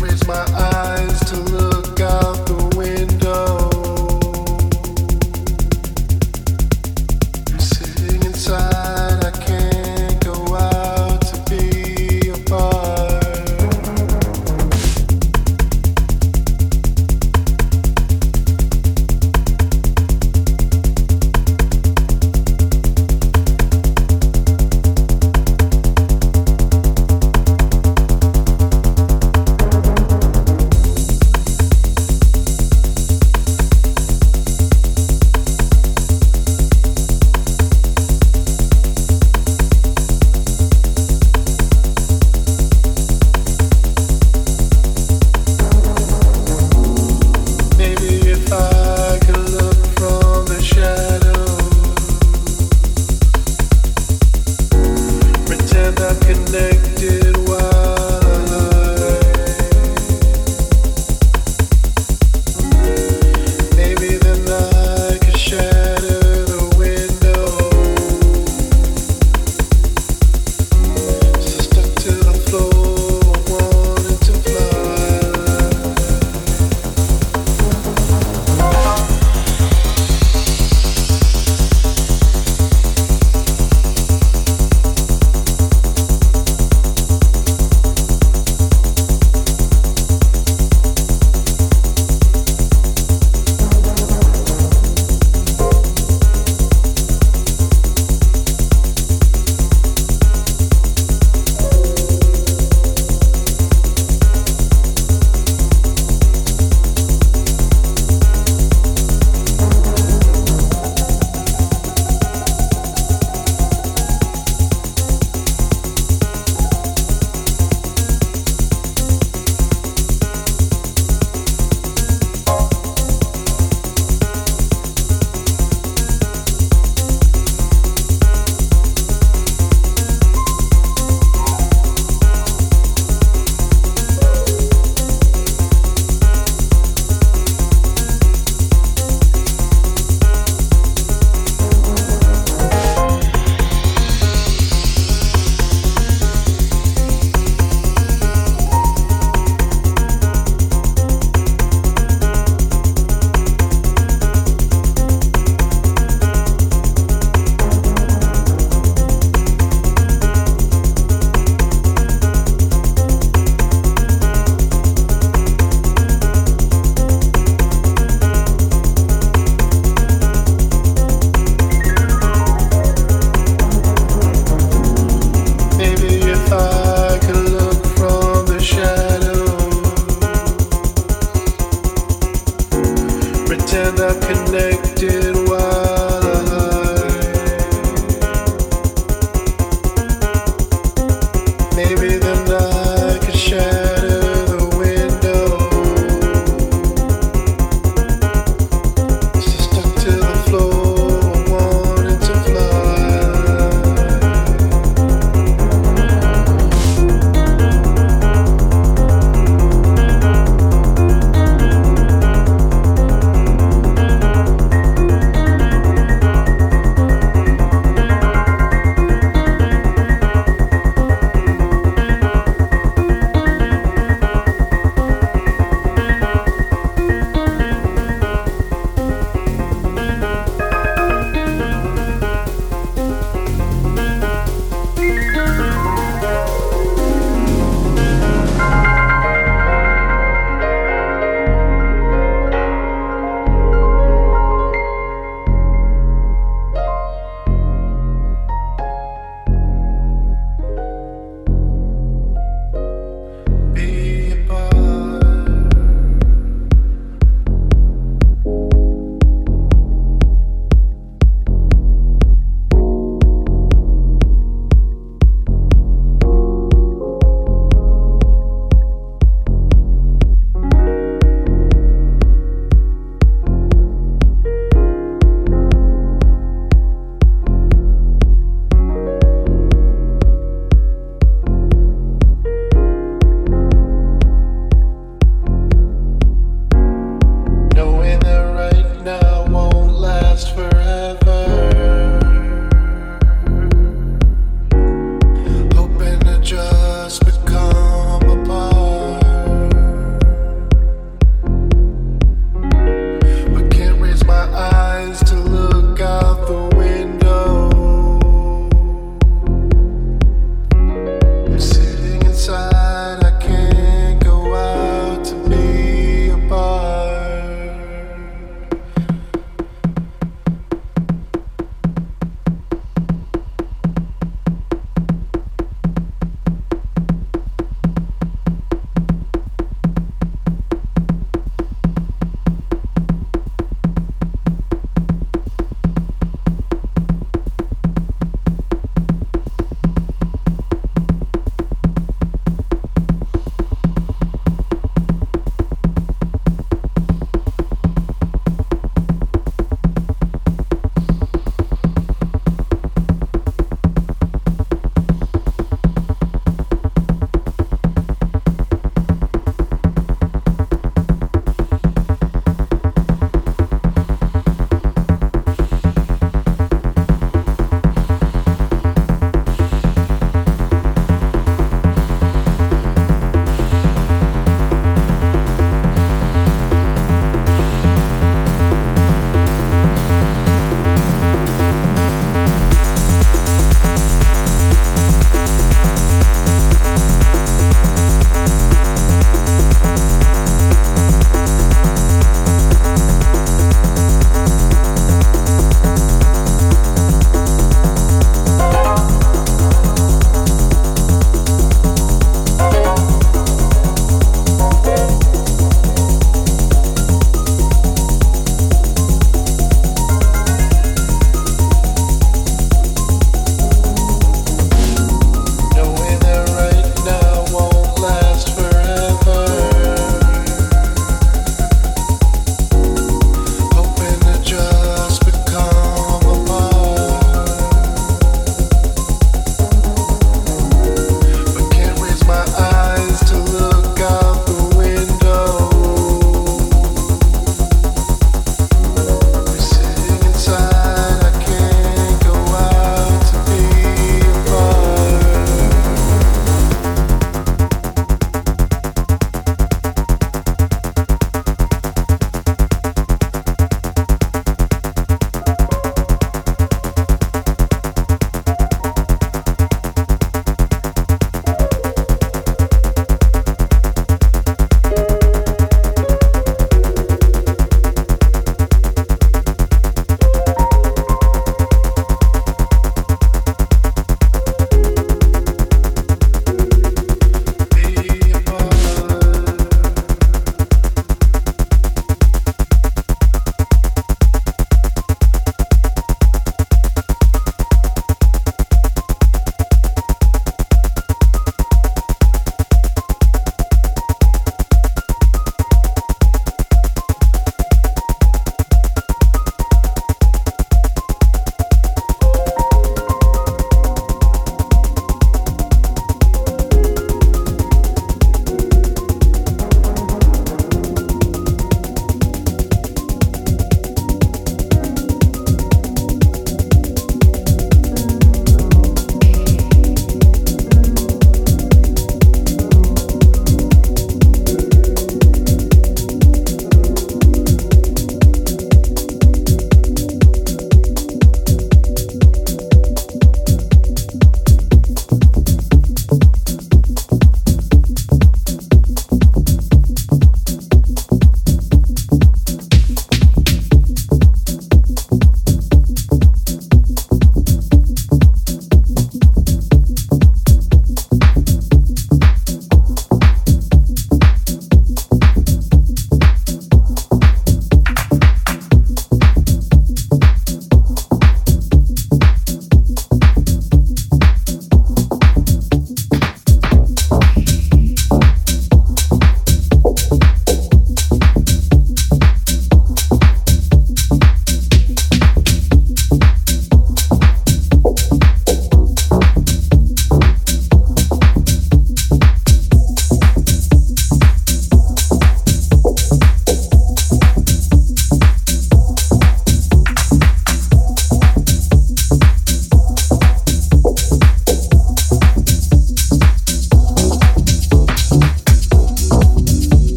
raise my eyes.